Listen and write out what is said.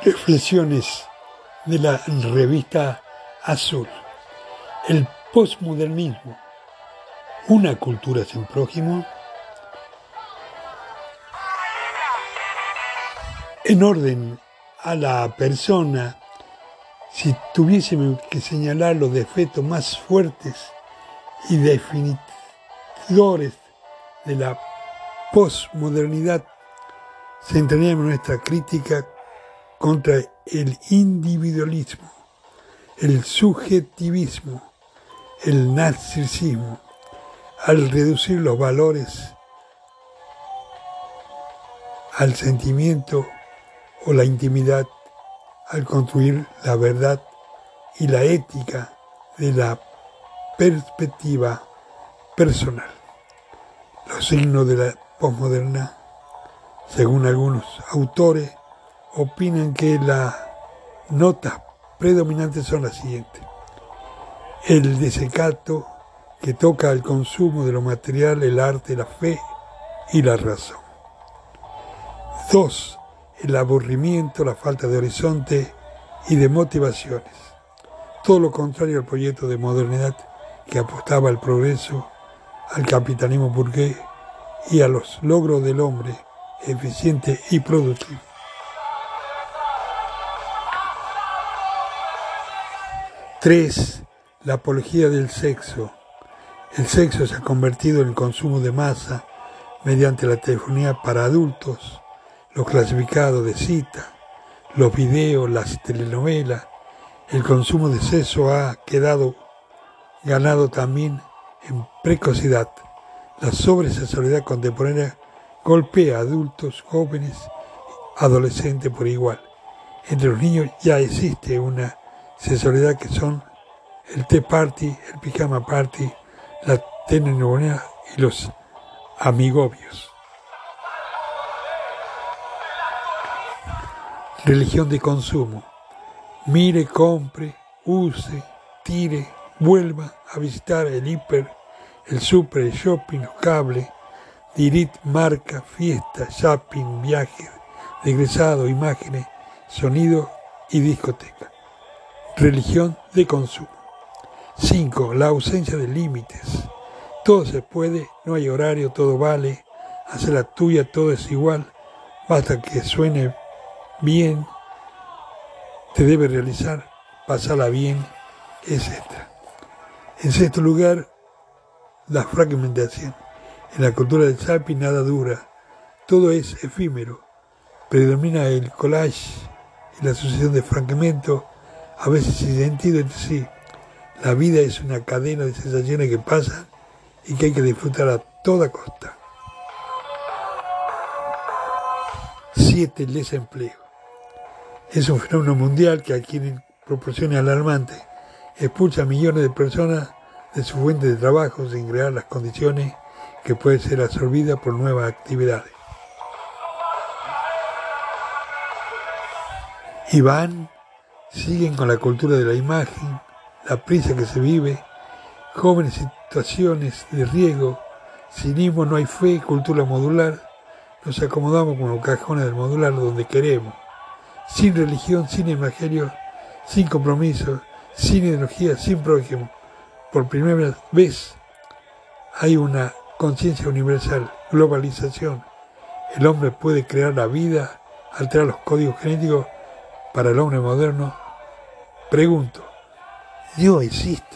Reflexiones de la revista Azul. El postmodernismo. Una cultura sin prójimo. En orden a la persona, si tuviésemos que señalar los defectos más fuertes y definidores de la postmodernidad, centraríamos nuestra crítica contra el individualismo, el subjetivismo, el narcisismo, al reducir los valores al sentimiento o la intimidad, al construir la verdad y la ética de la perspectiva personal. Los signos de la posmoderna, según algunos autores, opinan que las notas predominantes son las siguientes. El desecato que toca al consumo de lo material, el arte, la fe y la razón. Dos, el aburrimiento, la falta de horizonte y de motivaciones. Todo lo contrario al proyecto de modernidad que apostaba al progreso, al capitalismo burgués y a los logros del hombre eficiente y productivo. 3. La apología del sexo. El sexo se ha convertido en el consumo de masa mediante la telefonía para adultos, los clasificados de cita, los videos, las telenovelas. El consumo de sexo ha quedado ganado también en precocidad. La sobresexualidad contemporánea golpea a adultos, jóvenes, adolescentes por igual. Entre los niños ya existe una sexualidad que son el té party, el pijama party, la telenovela y los amigobios. Religión de consumo. Mire, compre, use, tire, vuelva a visitar el hiper, el super, el shopping, los cables, dirit, marca, fiesta, shopping, viajes, regresado, imágenes, sonido y discoteca religión de consumo. 5. La ausencia de límites. Todo se puede, no hay horario, todo vale, hace la tuya, todo es igual, basta que suene bien, te debe realizar, pasarla bien, etc. En sexto lugar, la fragmentación. En la cultura del sapi nada dura, todo es efímero, predomina el collage la sucesión de fragmentos a veces sin sentido entre sí. La vida es una cadena de sensaciones que pasan y que hay que disfrutar a toda costa. 7. El desempleo. Es un fenómeno mundial que adquiere proporciones alarmantes. Expulsa a millones de personas de su fuente de trabajo sin crear las condiciones que pueden ser absorbidas por nuevas actividades. Iván siguen con la cultura de la imagen, la prisa que se vive, jóvenes situaciones de riesgo, cinismo no hay fe, cultura modular, nos acomodamos con los cajones del modular donde queremos, sin religión, sin evangelio, sin compromiso, sin ideología, sin prójimo. Por primera vez hay una conciencia universal, globalización. El hombre puede crear la vida, alterar los códigos genéticos para el hombre moderno Pregunto, ¿Dios existe?